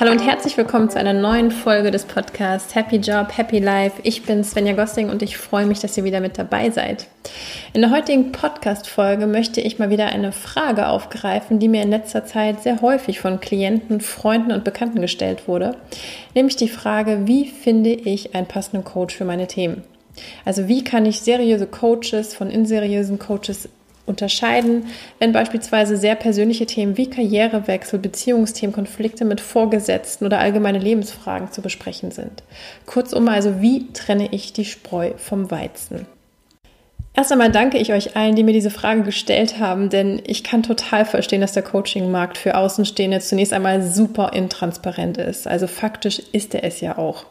Hallo und herzlich willkommen zu einer neuen Folge des Podcasts Happy Job, Happy Life. Ich bin Svenja Gossing und ich freue mich, dass ihr wieder mit dabei seid. In der heutigen Podcast-Folge möchte ich mal wieder eine Frage aufgreifen, die mir in letzter Zeit sehr häufig von Klienten, Freunden und Bekannten gestellt wurde. Nämlich die Frage, wie finde ich einen passenden Coach für meine Themen? Also wie kann ich seriöse Coaches von inseriösen Coaches unterscheiden, wenn beispielsweise sehr persönliche Themen wie Karrierewechsel, Beziehungsthemen, Konflikte mit Vorgesetzten oder allgemeine Lebensfragen zu besprechen sind. Kurzum also, wie trenne ich die Spreu vom Weizen? Erst einmal danke ich euch allen, die mir diese Frage gestellt haben, denn ich kann total verstehen, dass der Coaching-Markt für Außenstehende zunächst einmal super intransparent ist. Also faktisch ist er es ja auch.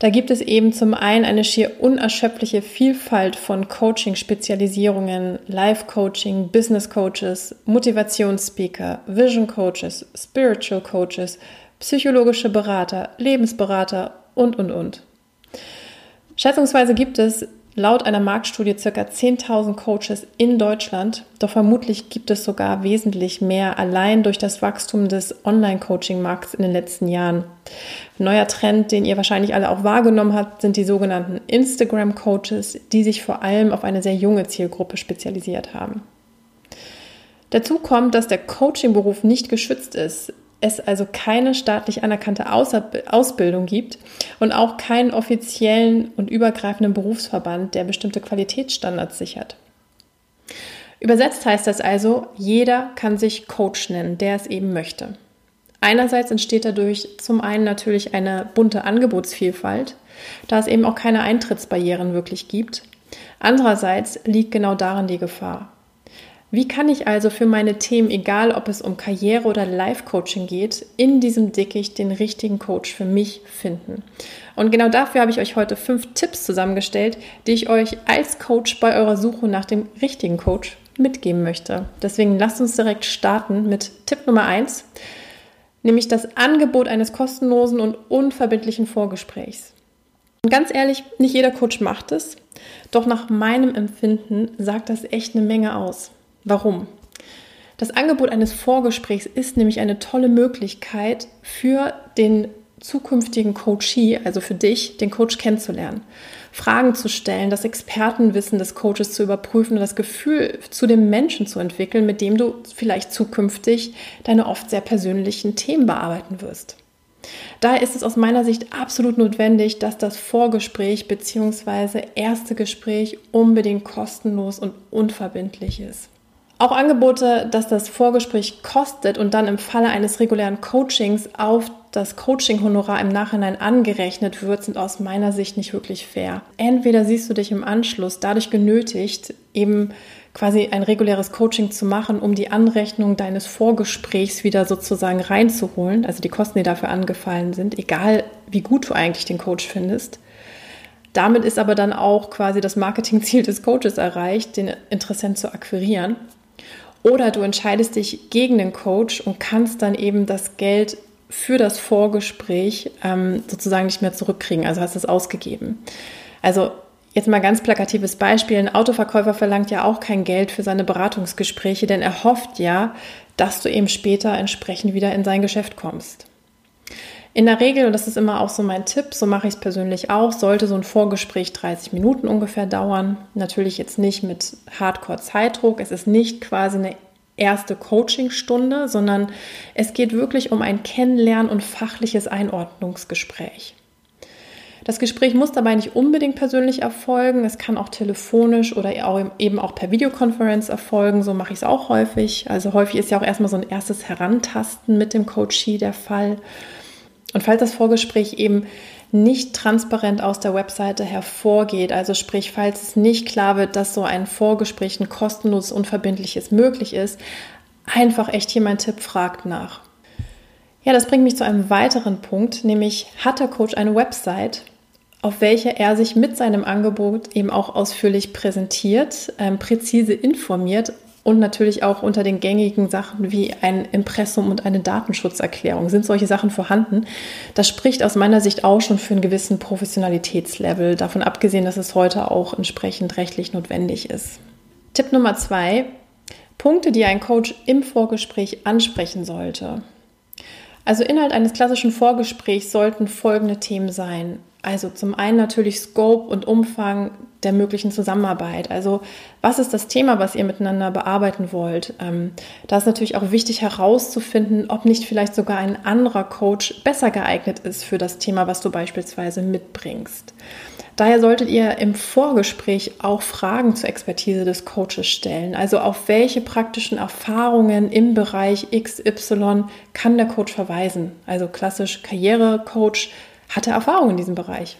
Da gibt es eben zum einen eine schier unerschöpfliche Vielfalt von Coaching-Spezialisierungen, Life-Coaching, Business-Coaches, Motivationsspeaker, Vision-Coaches, Spiritual-Coaches, psychologische Berater, Lebensberater und, und, und. Schätzungsweise gibt es laut einer Marktstudie ca. 10.000 Coaches in Deutschland, doch vermutlich gibt es sogar wesentlich mehr allein durch das Wachstum des Online-Coaching-Markts in den letzten Jahren. Neuer Trend, den ihr wahrscheinlich alle auch wahrgenommen habt, sind die sogenannten Instagram-Coaches, die sich vor allem auf eine sehr junge Zielgruppe spezialisiert haben. Dazu kommt, dass der Coaching-Beruf nicht geschützt ist es also keine staatlich anerkannte Ausbildung gibt und auch keinen offiziellen und übergreifenden Berufsverband, der bestimmte Qualitätsstandards sichert. Übersetzt heißt das also, jeder kann sich Coach nennen, der es eben möchte. Einerseits entsteht dadurch zum einen natürlich eine bunte Angebotsvielfalt, da es eben auch keine Eintrittsbarrieren wirklich gibt. Andererseits liegt genau darin die Gefahr. Wie kann ich also für meine Themen, egal ob es um Karriere oder Life-Coaching geht, in diesem Dickicht den richtigen Coach für mich finden? Und genau dafür habe ich euch heute fünf Tipps zusammengestellt, die ich euch als Coach bei eurer Suche nach dem richtigen Coach mitgeben möchte. Deswegen lasst uns direkt starten mit Tipp Nummer eins, nämlich das Angebot eines kostenlosen und unverbindlichen Vorgesprächs. Und ganz ehrlich, nicht jeder Coach macht es, doch nach meinem Empfinden sagt das echt eine Menge aus. Warum? Das Angebot eines Vorgesprächs ist nämlich eine tolle Möglichkeit für den zukünftigen Coachee, also für dich, den Coach kennenzulernen, Fragen zu stellen, das Expertenwissen des Coaches zu überprüfen und das Gefühl zu dem Menschen zu entwickeln, mit dem du vielleicht zukünftig deine oft sehr persönlichen Themen bearbeiten wirst. Daher ist es aus meiner Sicht absolut notwendig, dass das Vorgespräch bzw. erste Gespräch unbedingt kostenlos und unverbindlich ist. Auch Angebote, dass das Vorgespräch kostet und dann im Falle eines regulären Coachings auf das Coaching-Honorar im Nachhinein angerechnet wird, sind aus meiner Sicht nicht wirklich fair. Entweder siehst du dich im Anschluss dadurch genötigt, eben quasi ein reguläres Coaching zu machen, um die Anrechnung deines Vorgesprächs wieder sozusagen reinzuholen, also die Kosten, die dafür angefallen sind, egal wie gut du eigentlich den Coach findest. Damit ist aber dann auch quasi das Marketingziel des Coaches erreicht, den Interessent zu akquirieren. Oder du entscheidest dich gegen den Coach und kannst dann eben das Geld für das Vorgespräch ähm, sozusagen nicht mehr zurückkriegen, also hast es ausgegeben. Also jetzt mal ganz plakatives Beispiel, ein Autoverkäufer verlangt ja auch kein Geld für seine Beratungsgespräche, denn er hofft ja, dass du eben später entsprechend wieder in sein Geschäft kommst. In der Regel, und das ist immer auch so mein Tipp, so mache ich es persönlich auch, sollte so ein Vorgespräch 30 Minuten ungefähr dauern. Natürlich jetzt nicht mit Hardcore-Zeitdruck. Es ist nicht quasi eine erste Coachingstunde, sondern es geht wirklich um ein Kennenlernen und fachliches Einordnungsgespräch. Das Gespräch muss dabei nicht unbedingt persönlich erfolgen. Es kann auch telefonisch oder eben auch per Videokonferenz erfolgen. So mache ich es auch häufig. Also häufig ist ja auch erstmal so ein erstes Herantasten mit dem Coachee der Fall. Und falls das Vorgespräch eben nicht transparent aus der Webseite hervorgeht, also sprich, falls es nicht klar wird, dass so ein Vorgespräch ein kostenloses, unverbindliches möglich ist, einfach echt hier mein Tipp, fragt nach. Ja, das bringt mich zu einem weiteren Punkt, nämlich hat der Coach eine Website, auf welcher er sich mit seinem Angebot eben auch ausführlich präsentiert, ähm, präzise informiert und natürlich auch unter den gängigen Sachen wie ein Impressum und eine Datenschutzerklärung sind solche Sachen vorhanden. Das spricht aus meiner Sicht auch schon für einen gewissen Professionalitätslevel, davon abgesehen, dass es heute auch entsprechend rechtlich notwendig ist. Tipp Nummer zwei, Punkte, die ein Coach im Vorgespräch ansprechen sollte. Also Inhalt eines klassischen Vorgesprächs sollten folgende Themen sein. Also zum einen natürlich Scope und Umfang der möglichen Zusammenarbeit. Also was ist das Thema, was ihr miteinander bearbeiten wollt? Ähm, da ist natürlich auch wichtig herauszufinden, ob nicht vielleicht sogar ein anderer Coach besser geeignet ist für das Thema, was du beispielsweise mitbringst. Daher solltet ihr im Vorgespräch auch Fragen zur Expertise des Coaches stellen. Also auf welche praktischen Erfahrungen im Bereich XY kann der Coach verweisen? Also klassisch Karrierecoach hatte Erfahrung in diesem Bereich.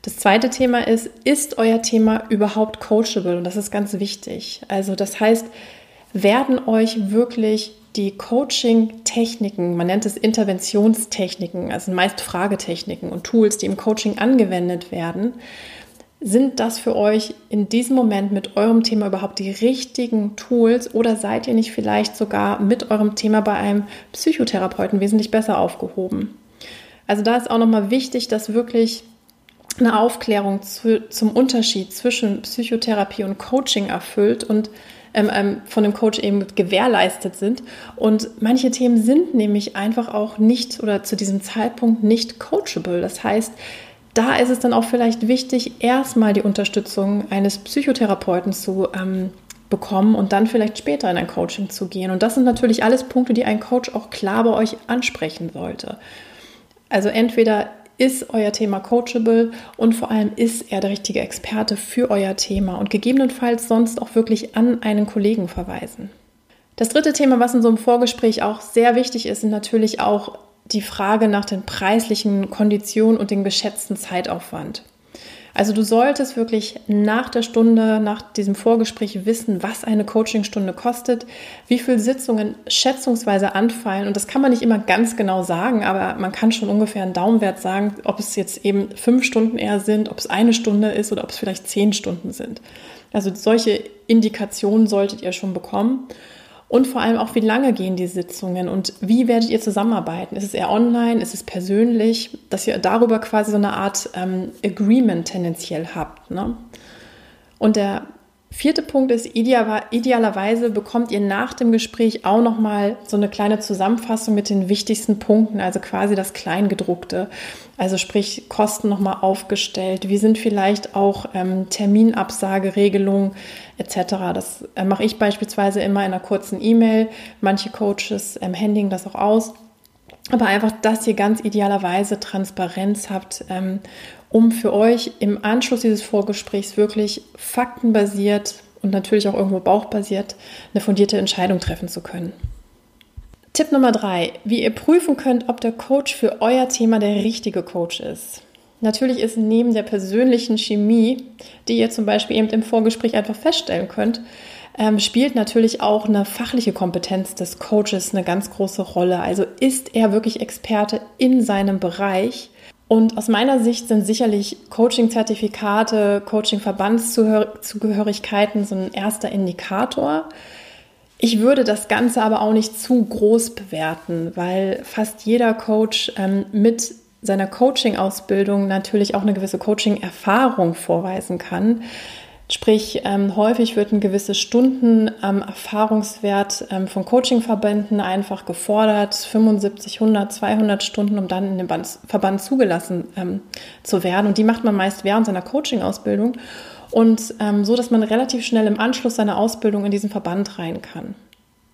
Das zweite Thema ist, ist euer Thema überhaupt coachable? Und das ist ganz wichtig. Also das heißt, werden euch wirklich die Coaching-Techniken, man nennt es Interventionstechniken, also meist Fragetechniken und Tools, die im Coaching angewendet werden, sind das für euch in diesem Moment mit eurem Thema überhaupt die richtigen Tools oder seid ihr nicht vielleicht sogar mit eurem Thema bei einem Psychotherapeuten wesentlich besser aufgehoben? Also da ist auch nochmal wichtig, dass wirklich eine Aufklärung zu, zum Unterschied zwischen Psychotherapie und Coaching erfüllt und ähm, ähm, von dem Coach eben gewährleistet sind. Und manche Themen sind nämlich einfach auch nicht oder zu diesem Zeitpunkt nicht coachable. Das heißt, da ist es dann auch vielleicht wichtig, erstmal die Unterstützung eines Psychotherapeuten zu ähm, bekommen und dann vielleicht später in ein Coaching zu gehen. Und das sind natürlich alles Punkte, die ein Coach auch klar bei euch ansprechen sollte. Also entweder ist euer Thema coachable und vor allem ist er der richtige Experte für euer Thema und gegebenenfalls sonst auch wirklich an einen Kollegen verweisen. Das dritte Thema, was in so einem Vorgespräch auch sehr wichtig ist, sind natürlich auch die Frage nach den preislichen Konditionen und dem geschätzten Zeitaufwand. Also du solltest wirklich nach der Stunde, nach diesem Vorgespräch wissen, was eine Coachingstunde kostet, wie viele Sitzungen schätzungsweise anfallen. Und das kann man nicht immer ganz genau sagen, aber man kann schon ungefähr einen Daumenwert sagen, ob es jetzt eben fünf Stunden eher sind, ob es eine Stunde ist oder ob es vielleicht zehn Stunden sind. Also solche Indikationen solltet ihr schon bekommen. Und vor allem auch, wie lange gehen die Sitzungen und wie werdet ihr zusammenarbeiten? Ist es eher online? Ist es persönlich? Dass ihr darüber quasi so eine Art ähm, Agreement tendenziell habt. Ne? Und der Vierte Punkt ist, idealerweise bekommt ihr nach dem Gespräch auch nochmal so eine kleine Zusammenfassung mit den wichtigsten Punkten, also quasi das Kleingedruckte. Also sprich Kosten nochmal aufgestellt. Wie sind vielleicht auch ähm, Terminabsageregelungen etc. Das äh, mache ich beispielsweise immer in einer kurzen E-Mail. Manche Coaches ähm, händigen das auch aus. Aber einfach, dass ihr ganz idealerweise Transparenz habt ähm, um für euch im Anschluss dieses Vorgesprächs wirklich faktenbasiert und natürlich auch irgendwo bauchbasiert eine fundierte Entscheidung treffen zu können. Tipp Nummer drei, wie ihr prüfen könnt, ob der Coach für euer Thema der richtige Coach ist. Natürlich ist neben der persönlichen Chemie, die ihr zum Beispiel eben im Vorgespräch einfach feststellen könnt, ähm, spielt natürlich auch eine fachliche Kompetenz des Coaches eine ganz große Rolle. Also ist er wirklich Experte in seinem Bereich und aus meiner Sicht sind sicherlich Coaching-Zertifikate, Coaching-Verbandszugehörigkeiten so ein erster Indikator. Ich würde das Ganze aber auch nicht zu groß bewerten, weil fast jeder Coach ähm, mit seiner Coaching-Ausbildung natürlich auch eine gewisse Coaching-Erfahrung vorweisen kann. Sprich, ähm, häufig wird ein gewisses Stunden ähm, Erfahrungswert ähm, von Coachingverbänden einfach gefordert, 75, 100, 200 Stunden, um dann in den Band, Verband zugelassen ähm, zu werden. Und die macht man meist während seiner Coaching-Ausbildung und ähm, so, dass man relativ schnell im Anschluss seiner Ausbildung in diesen Verband rein kann.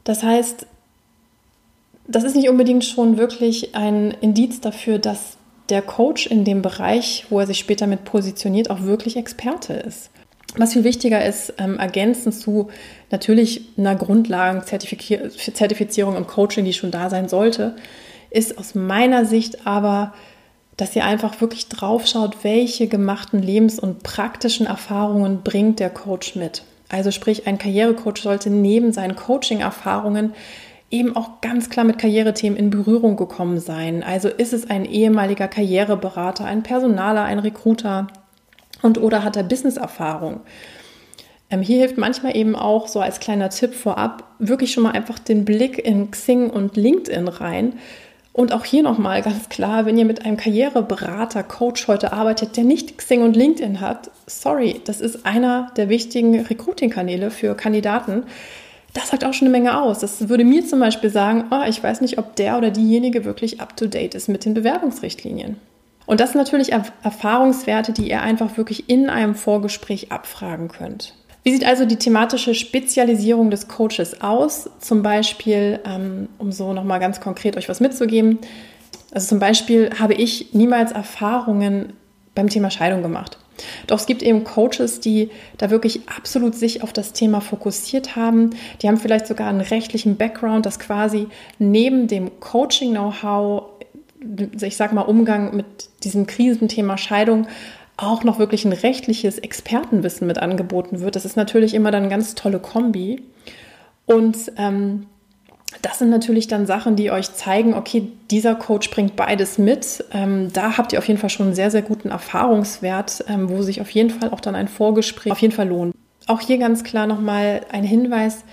Das heißt, das ist nicht unbedingt schon wirklich ein Indiz dafür, dass der Coach in dem Bereich, wo er sich später mit positioniert, auch wirklich Experte ist. Was viel wichtiger ist, ähm, ergänzend zu natürlich einer Grundlagenzertifizierung im Coaching, die schon da sein sollte, ist aus meiner Sicht aber, dass ihr einfach wirklich drauf schaut, welche gemachten Lebens- und praktischen Erfahrungen bringt der Coach mit. Also sprich, ein Karrierecoach sollte neben seinen Coaching-Erfahrungen eben auch ganz klar mit Karrierethemen in Berührung gekommen sein. Also ist es ein ehemaliger Karriereberater, ein Personaler, ein Recruiter, und oder hat er Business-Erfahrung. Ähm, hier hilft manchmal eben auch so als kleiner Tipp vorab wirklich schon mal einfach den Blick in Xing und LinkedIn rein. Und auch hier nochmal ganz klar, wenn ihr mit einem Karriereberater, Coach heute arbeitet, der nicht Xing und LinkedIn hat, sorry, das ist einer der wichtigen Recruiting-Kanäle für Kandidaten. das sagt auch schon eine Menge aus. Das würde mir zum Beispiel sagen, oh, ich weiß nicht, ob der oder diejenige wirklich up-to-date ist mit den Bewerbungsrichtlinien. Und das sind natürlich Erfahrungswerte, die ihr einfach wirklich in einem Vorgespräch abfragen könnt. Wie sieht also die thematische Spezialisierung des Coaches aus? Zum Beispiel, ähm, um so nochmal ganz konkret euch was mitzugeben. Also zum Beispiel habe ich niemals Erfahrungen beim Thema Scheidung gemacht. Doch es gibt eben Coaches, die da wirklich absolut sich auf das Thema fokussiert haben. Die haben vielleicht sogar einen rechtlichen Background, das quasi neben dem Coaching-Know-how, ich sag mal Umgang mit diesem Krisenthema Scheidung, auch noch wirklich ein rechtliches Expertenwissen mit angeboten wird. Das ist natürlich immer dann eine ganz tolle Kombi. Und ähm, das sind natürlich dann Sachen, die euch zeigen, okay, dieser Coach bringt beides mit. Ähm, da habt ihr auf jeden Fall schon einen sehr, sehr guten Erfahrungswert, ähm, wo sich auf jeden Fall auch dann ein Vorgespräch auf jeden Fall lohnt. Auch hier ganz klar nochmal ein Hinweis,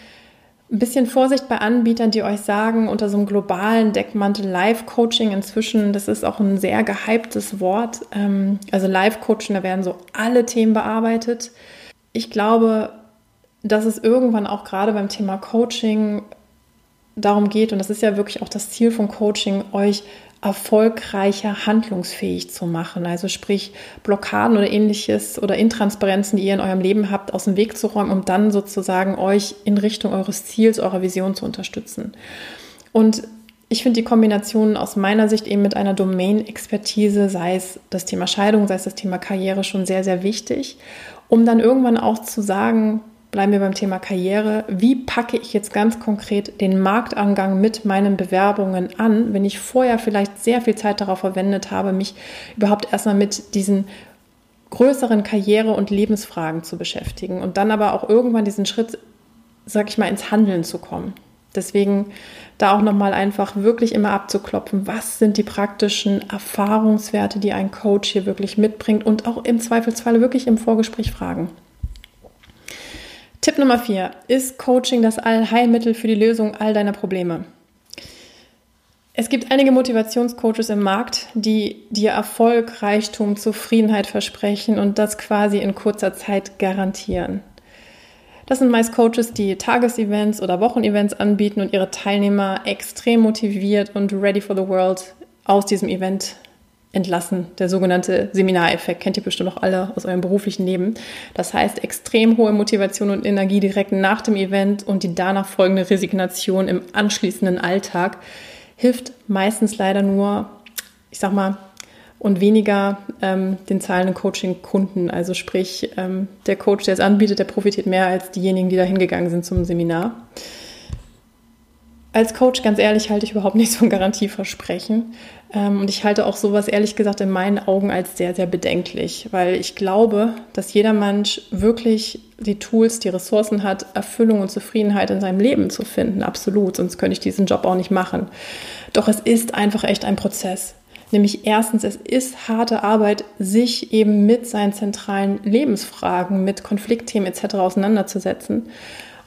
ein bisschen Vorsicht bei Anbietern, die euch sagen, unter so einem globalen Deckmantel Live-Coaching inzwischen, das ist auch ein sehr gehyptes Wort. Ähm, also Live-Coaching, da werden so alle Themen bearbeitet. Ich glaube, dass es irgendwann auch gerade beim Thema Coaching darum geht, und das ist ja wirklich auch das Ziel von Coaching, euch erfolgreicher handlungsfähig zu machen. Also sprich Blockaden oder ähnliches oder Intransparenzen, die ihr in eurem Leben habt, aus dem Weg zu räumen, um dann sozusagen euch in Richtung eures Ziels, eurer Vision zu unterstützen. Und ich finde die Kombination aus meiner Sicht eben mit einer Domain-Expertise, sei es das Thema Scheidung, sei es das Thema Karriere, schon sehr, sehr wichtig, um dann irgendwann auch zu sagen, bleiben wir beim Thema Karriere. Wie packe ich jetzt ganz konkret den Marktangang mit meinen Bewerbungen an, wenn ich vorher vielleicht sehr viel Zeit darauf verwendet habe, mich überhaupt erstmal mit diesen größeren Karriere- und Lebensfragen zu beschäftigen und dann aber auch irgendwann diesen Schritt, sag ich mal, ins Handeln zu kommen. Deswegen da auch nochmal einfach wirklich immer abzuklopfen, was sind die praktischen Erfahrungswerte, die ein Coach hier wirklich mitbringt und auch im Zweifelsfall wirklich im Vorgespräch fragen. Tipp Nummer vier. Ist Coaching das Allheilmittel für die Lösung all deiner Probleme? Es gibt einige Motivationscoaches im Markt, die dir Erfolg, Reichtum, Zufriedenheit versprechen und das quasi in kurzer Zeit garantieren. Das sind meist Coaches, die Tagesevents oder Wochenevents anbieten und ihre Teilnehmer extrem motiviert und ready for the world aus diesem Event entlassen. Der sogenannte Seminareffekt kennt ihr bestimmt auch alle aus eurem beruflichen Leben. Das heißt, extrem hohe Motivation und Energie direkt nach dem Event und die danach folgende Resignation im anschließenden Alltag hilft meistens leider nur, ich sag mal, und weniger ähm, den zahlenden Coaching-Kunden. Also sprich, ähm, der Coach, der es anbietet, der profitiert mehr als diejenigen, die da hingegangen sind zum Seminar. Als Coach, ganz ehrlich, halte ich überhaupt nichts von Garantieversprechen. Ähm, und ich halte auch sowas ehrlich gesagt in meinen Augen als sehr, sehr bedenklich, weil ich glaube, dass jeder Mensch wirklich die Tools, die Ressourcen hat, Erfüllung und Zufriedenheit in seinem Leben zu finden. Absolut, sonst könnte ich diesen Job auch nicht machen. Doch es ist einfach echt ein Prozess. Nämlich erstens, es ist harte Arbeit, sich eben mit seinen zentralen Lebensfragen, mit Konfliktthemen etc. auseinanderzusetzen.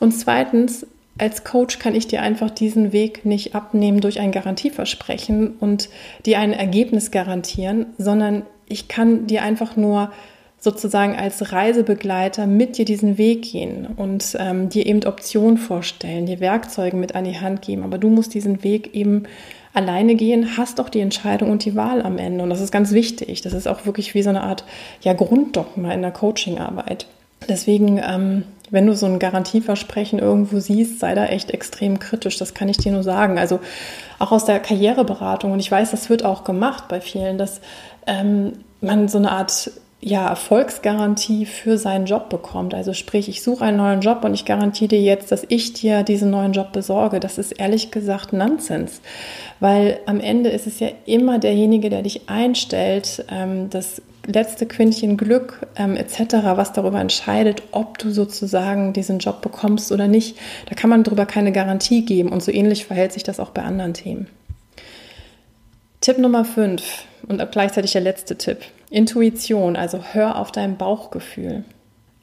Und zweitens, als Coach kann ich dir einfach diesen Weg nicht abnehmen durch ein Garantieversprechen und dir ein Ergebnis garantieren, sondern ich kann dir einfach nur sozusagen als Reisebegleiter mit dir diesen Weg gehen und ähm, dir eben Optionen vorstellen, dir Werkzeuge mit an die Hand geben. Aber du musst diesen Weg eben alleine gehen, hast doch die Entscheidung und die Wahl am Ende. Und das ist ganz wichtig. Das ist auch wirklich wie so eine Art ja, Grunddogma in der Coachingarbeit. Deswegen, ähm, wenn du so ein Garantieversprechen irgendwo siehst, sei da echt extrem kritisch. Das kann ich dir nur sagen. Also auch aus der Karriereberatung. Und ich weiß, das wird auch gemacht bei vielen, dass ähm, man so eine Art ja, Erfolgsgarantie für seinen Job bekommt. Also sprich, ich suche einen neuen Job und ich garantiere dir jetzt, dass ich dir diesen neuen Job besorge. Das ist ehrlich gesagt Nonsens, weil am Ende ist es ja immer derjenige, der dich einstellt, ähm, das letzte Quintchen Glück ähm, etc., was darüber entscheidet, ob du sozusagen diesen Job bekommst oder nicht. Da kann man darüber keine Garantie geben und so ähnlich verhält sich das auch bei anderen Themen. Tipp Nummer 5 und gleichzeitig der letzte Tipp. Intuition, also hör auf dein Bauchgefühl.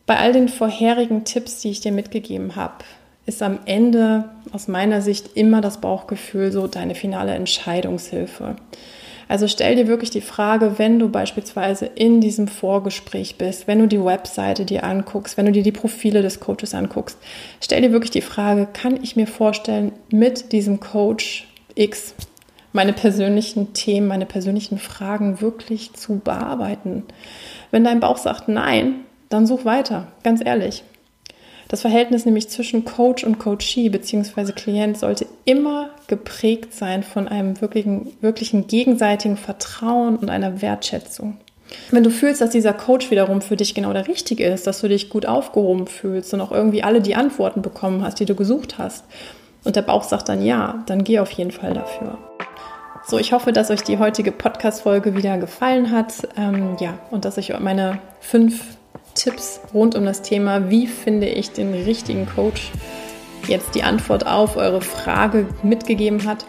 Bei all den vorherigen Tipps, die ich dir mitgegeben habe, ist am Ende aus meiner Sicht immer das Bauchgefühl so deine finale Entscheidungshilfe. Also stell dir wirklich die Frage, wenn du beispielsweise in diesem Vorgespräch bist, wenn du die Webseite dir anguckst, wenn du dir die Profile des Coaches anguckst, stell dir wirklich die Frage, kann ich mir vorstellen, mit diesem Coach X meine persönlichen Themen, meine persönlichen Fragen wirklich zu bearbeiten? Wenn dein Bauch sagt nein, dann such weiter, ganz ehrlich. Das Verhältnis nämlich zwischen Coach und Coachee bzw. Klient sollte immer geprägt sein von einem wirklichen, wirklichen gegenseitigen Vertrauen und einer Wertschätzung. Wenn du fühlst, dass dieser Coach wiederum für dich genau der richtige ist, dass du dich gut aufgehoben fühlst und auch irgendwie alle die Antworten bekommen hast, die du gesucht hast, und der Bauch sagt dann ja, dann geh auf jeden Fall dafür. So, ich hoffe, dass euch die heutige Podcast-Folge wieder gefallen hat. Ähm, ja, und dass ich meine fünf Tipps rund um das Thema, wie finde ich den richtigen Coach, jetzt die Antwort auf eure Frage mitgegeben hat.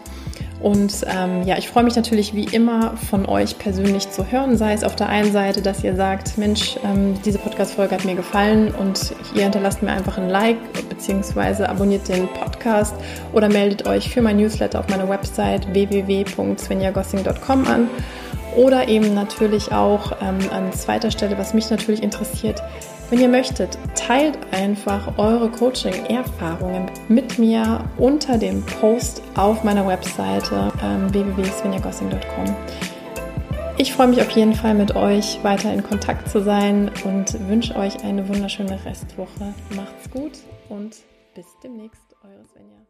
Und ähm, ja, ich freue mich natürlich wie immer von euch persönlich zu hören, sei es auf der einen Seite, dass ihr sagt, Mensch, ähm, diese Podcast-Folge hat mir gefallen und ihr hinterlasst mir einfach ein Like bzw. abonniert den Podcast oder meldet euch für mein Newsletter auf meiner Website www.svenjagossing.com an oder eben natürlich auch ähm, an zweiter Stelle, was mich natürlich interessiert, wenn ihr möchtet, teilt einfach eure Coaching-Erfahrungen mit mir unter dem Post auf meiner Webseite ähm, www.svenjagossing.com. Ich freue mich auf jeden Fall mit euch weiter in Kontakt zu sein und wünsche euch eine wunderschöne Restwoche. Macht's gut und bis demnächst, eure Svenja.